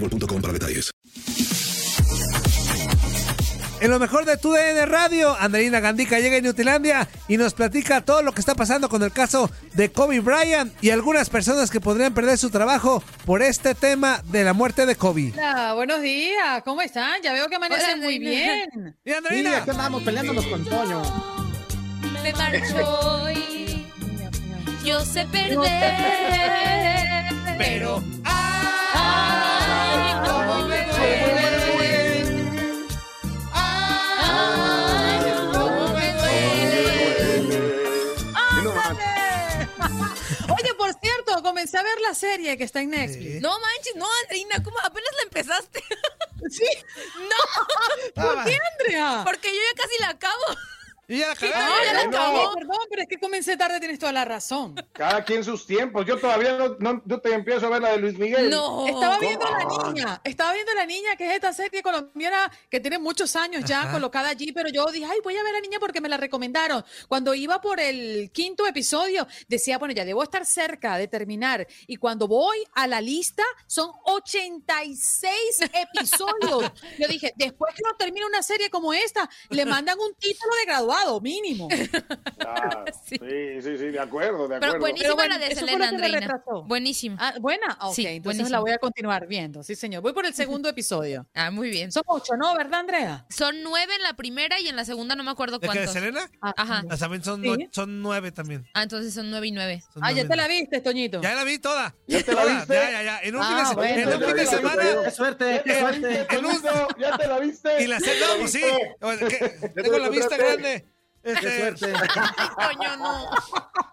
boostmobile.com para detalles. En lo mejor de tu DN Radio, Andreina Gandica llega a Newtilandia y nos platica todo lo que está pasando con el caso de Kobe Bryant y algunas personas que podrían perder su trabajo por este tema de la muerte de Kobe. Hola, buenos días, ¿cómo están? Ya veo que amanecen muy bien. Y Andreina, aquí andamos peleándonos con Toño. Me marcho y yo sé perder, pero comencé a ver la serie que está en Netflix. No manches, no, Andreina, ¿cómo apenas la empezaste? ¿Sí? No, ¿Por qué, Andrea? porque yo ya casi la acabo. Y ya la ¿Qué cagaron. tal? Ya la no. Perdón, pero es que comencé tarde, tienes toda la razón. Cada quien sus tiempos. Yo todavía no, no, no te empiezo a ver la de Luis Miguel. No. Estaba viendo a la niña, estaba viendo a la niña, que es esta serie colombiana que tiene muchos años ya Ajá. colocada allí, pero yo dije, ay, voy a ver a la niña porque me la recomendaron. Cuando iba por el quinto episodio, decía, bueno, ya debo estar cerca de terminar. Y cuando voy a la lista, son 86 episodios. Yo dije, después que no termine una serie como esta, le mandan un título de graduado, mínimo. Ah, Sí. sí. sí, sí, de acuerdo, de Pero acuerdo. buenísima Pero bueno, la de Selena Andreina. Buenísima. Ah, ¿Buena? Ok, Sí, entonces buenísimo. la voy a continuar viendo. Sí, señor. Voy por el segundo episodio. Ah, muy bien. Son ocho, ¿no? ¿Verdad, Andrea? Son nueve en la primera y en la segunda no me acuerdo ¿De qué, de cuántos. Selena? Ah, Ajá. Ah, También son, Sí. no- son nueve también. Ah, entonces son nueve y nueve. Son Ah, ya nueve. te la viste, Toñito. Ya la vi toda. ¿Ya te la viste? Ya, ya, ya. En un Ah, fin de, bueno. en Ya semana. Qué suerte, qué suerte. ¿Ya te la viste? Y la sé, no, pues sí. Tengo la vista grande. Este, Qué suerte. Coño, no.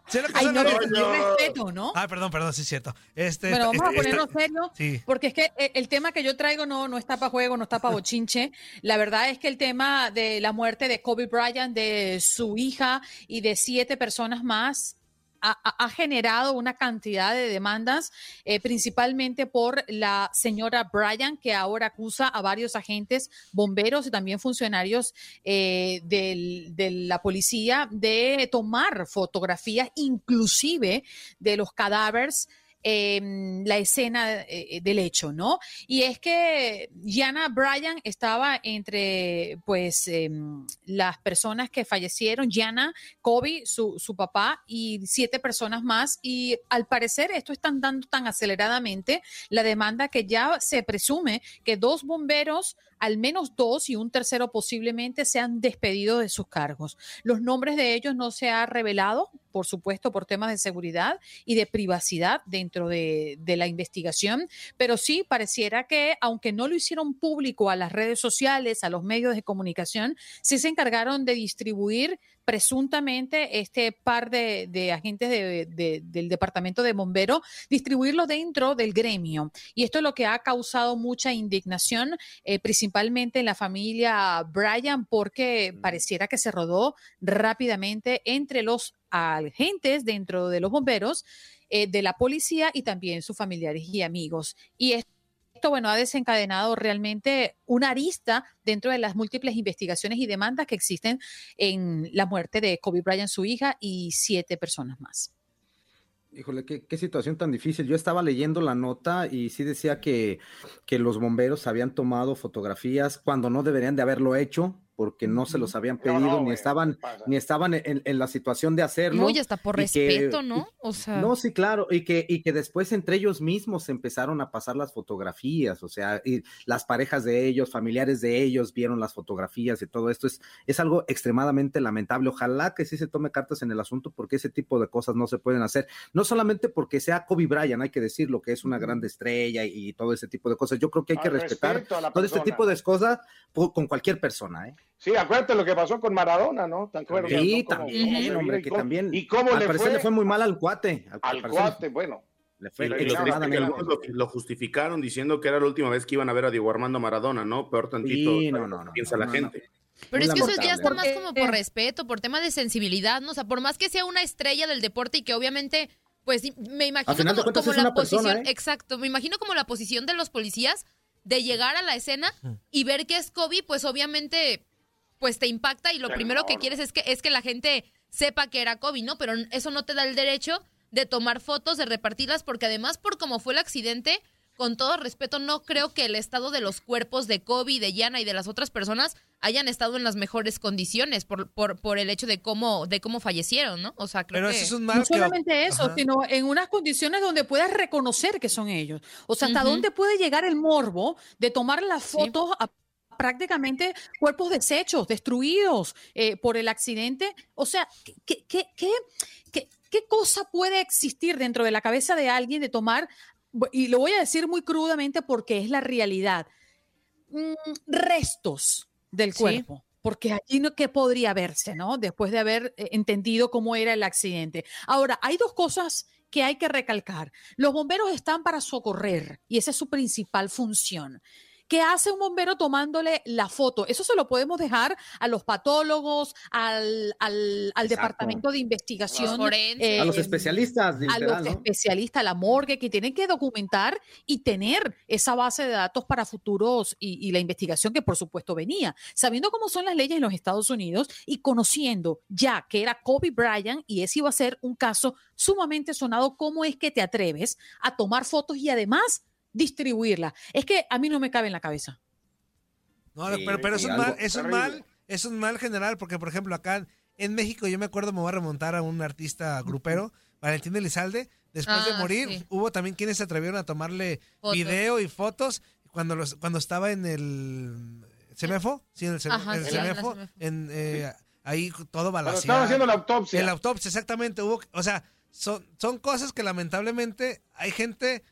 ¿sí lo que Ay, no, respeto, ¿no? Ah, perdón, perdón, sí es cierto. Este, Bueno, vamos a este- ponernos esta- serios, Sí. porque es que eh, el tema que yo traigo no, no está para juego, no está para bochinche. La verdad es que el tema de la muerte de Kobe Bryant, de su hija y de siete personas más, ha, generado una cantidad de demandas, eh, principalmente por la señora Bryant, que ahora acusa a varios agentes, bomberos y también funcionarios eh, del- de la policía de tomar fotografías, inclusive de los cadáveres em, la escena eh, del hecho, ¿no? Y es que Jana Bryan estaba entre, pues, em, las personas que fallecieron, Jana, Kobe, su, su papá y siete personas más. Y al parecer esto están dando tan aceleradamente la demanda que ya se presume que dos bomberos al menos dos y un tercero posiblemente sean despedidos de sus cargos. Los nombres de ellos no se han revelado, por supuesto, por temas de seguridad y de privacidad dentro de, de la investigación, pero sí pareciera que, aunque no lo hicieron público a las redes sociales, a los medios de comunicación, sí se encargaron de distribuir presuntamente este par de, de agentes de- de- del Departamento de Bomberos, distribuirlo dentro del gremio. Y esto es lo que ha causado mucha indignación, eh, principalmente en la familia Bryan, porque pareciera que se rodó rápidamente entre los agentes dentro de los bomberos, eh, de la policía y también sus familiares y amigos. Y esto esto, bueno, ha desencadenado realmente una arista dentro de las múltiples investigaciones y demandas que existen en la muerte de Kobe Bryant, su hija, y siete personas más. Híjole, qué, situación tan difícil. Yo estaba leyendo la nota y sí decía que, que los bomberos habían tomado fotografías cuando no deberían de haberlo hecho porque no se los habían pedido no, ni güey, estaban ni estaban en, en la situación de hacerlo. No, y hasta por y que- respeto, ¿no? O sea. No, sí, claro, y que, y que después entre ellos mismos empezaron a pasar las fotografías, o sea, y las parejas de ellos, familiares de ellos vieron las fotografías y todo esto es, es algo extremadamente lamentable. Ojalá que sí se tome cartas en el asunto porque ese tipo de cosas no se pueden hacer, no solamente porque sea Kobe Bryant, hay que decirlo, que es una gran estrella y, y todo ese tipo de cosas. Yo creo que hay que Al respetar todo este tipo de cosas con cualquier persona, ¿eh? Sí, acuérdate lo que pasó con Maradona, ¿no? ¿Te acuerdas? Sí, también, cómo hombre, que cómo- también. ¿Y cómo al le parecer fue? le fue muy mal al cuate. Al, cuate, bueno. Le fue Y lo, lo es lo, lo justificaron diciendo que era la última vez que iban a ver a Diego Armando Maradona, ¿no? Peor tantito. Sí, no, no, no, piensa no, la no, gente. Pero Muy es que eso ya está más como por respeto, por tema de sensibilidad, ¿no? O sea, por más que sea una estrella del deporte y que obviamente, pues me imagino como, como es la persona, posición, ¿eh? exacto, me imagino como la posición de los policías de llegar a la escena y ver que es Kobe, pues obviamente, pues te impacta y lo primero que quieres es que, es que la gente sepa que era Kobe, ¿no? Pero eso no te da el derecho de tomar fotos, de repartirlas, porque además por cómo fue el accidente, con todo respeto, no creo que el estado de los cuerpos de Kobe, de Yana y de las otras personas hayan estado en las mejores condiciones por, por, por el hecho de cómo, de cómo fallecieron, ¿no? O sea, creo Pero que... eso es un No mal que... solamente eso, Ajá. sino en unas condiciones donde puedas reconocer que son ellos. O sea, hasta dónde puede llegar el morbo de tomar las fotos a prácticamente cuerpos deshechos, destruidos eh, por el accidente. O sea, ¿qué, qué, qué, qué- qué cosa puede existir dentro de la cabeza de alguien de tomar, y lo voy a decir muy crudamente porque es la realidad, mm, restos del Sí. cuerpo? Porque allí no que podría verse, ¿no? Después de haber eh, entendido cómo era el accidente. Ahora, hay dos cosas que hay que recalcar. Los bomberos están para socorrer y esa es su principal función. ¿Qué hace un bombero tomándole la foto? Eso se lo podemos dejar a los patólogos, al, al- al departamento de investigación. Forense. a los eh, especialistas, a los ¿no? especialistas, a la morgue, que tienen que documentar y tener esa base de datos para futuros y, y la investigación que por supuesto venía. Sabiendo cómo son las leyes en los Estados Unidos y conociendo ya que era Kobe Bryant y ese iba a ser un caso sumamente sonado, ¿cómo es que te atreves a tomar fotos y además distribuirlas? Es que a mí no me cabe en la cabeza. No, Sí, pero, pero es un mal, es un mal, es un mal general, porque por ejemplo acá en México yo me acuerdo, me voy a remontar a un artista grupero, Valentín Elizalde, después de Ah, morir, sí. hubo también quienes se atrevieron a tomarle Fotos. video y fotos cuando los, cuando estaba en el CEMEFO, sí, en el, CEMEFO, Ajá, en el sí, en la CEMEFO, CEMEFO. en, eh, ahí todo Pero balaseado. estaban haciendo la autopsia. En la autopsia, exactamente. Hubo, o sea, son, son cosas que lamentablemente hay gente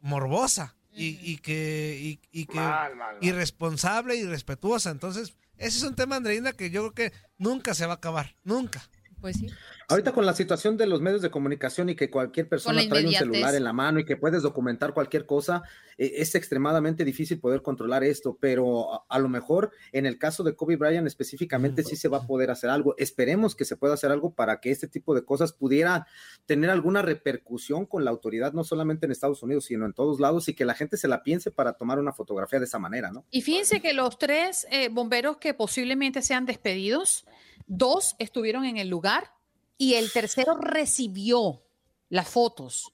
morbosa y, y que, y, y que Mal, mal, mal. irresponsable y irrespetuosa. Entonces, ese es un tema, Andreina, que yo creo que nunca se va a acabar. Nunca. Pues sí. Ahorita con la situación de los medios de comunicación y que cualquier persona trae un celular en la mano y que puedes documentar cualquier cosa, eh, es extremadamente difícil poder controlar esto, pero a, a lo mejor en el caso de Kobe Bryant específicamente sí se va a poder hacer algo. Esperemos que se pueda hacer algo para que este tipo de cosas pudiera tener alguna repercusión con la autoridad, no solamente en Estados Unidos, sino en todos lados y que la gente se la piense para tomar una fotografía de esa manera, ¿no? Y fíjense que los tres eh, bomberos que posiblemente sean despedidos, dos estuvieron en el lugar y el tercero recibió las fotos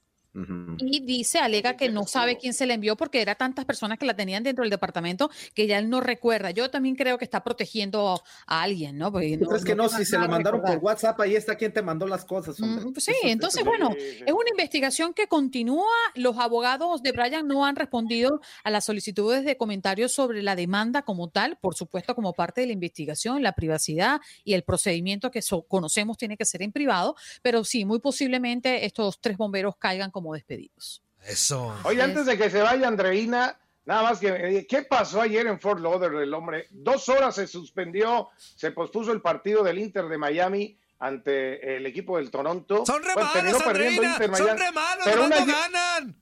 y dice, alega que no sabe quién se la envió porque era tantas personas que la tenían dentro del departamento que ya él no recuerda. Yo también creo que está protegiendo a alguien, ¿no? Porque ¿Tú crees que no? Si se lo mandaron por WhatsApp, ahí está quien te mandó las cosas. pues sí, entonces, bueno, es una investigación que continúa. Los abogados de Brian no han respondido a las solicitudes de comentarios sobre la demanda como tal, por supuesto, como parte de la investigación, la privacidad y el procedimiento que conocemos tiene que ser en privado, pero sí, muy posiblemente estos tres bomberos caigan como despedidos. Eso. Oye, antes de que se vaya Andreina, nada más que, eh, ¿qué pasó ayer en Fort Lauderdale, hombre? Dos horas se suspendió, se pospuso el partido del Inter de Miami ante el equipo del Toronto. Son re malos, son re malos, pero no ganan.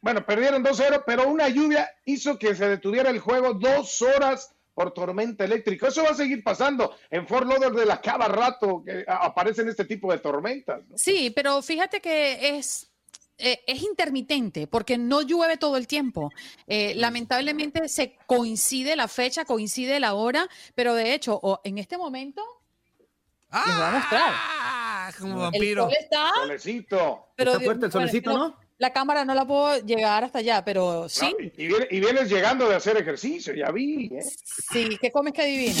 Bueno, perdieron 2-0, pero una lluvia hizo que se detuviera el juego dos horas por tormenta eléctrica. Eso va a seguir pasando en Fort Lauderdale a cada rato que aparecen este tipo de tormentas. Sí, pero fíjate que es eh, es intermitente porque no llueve todo el tiempo. Eh, lamentablemente se coincide la fecha, coincide la hora, pero de hecho, en este momento ¡Ah! les voy a mostrar. Como vampiro. El está, solecito. Pero está fuerte el solecito, ¿no? La cámara no la puedo llegar hasta allá, pero sí. y, vienes, llegando de hacer ejercicio, ya vi. ¿eh? Sí, ¿qué comes que adivina?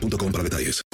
boostmobile para detalles.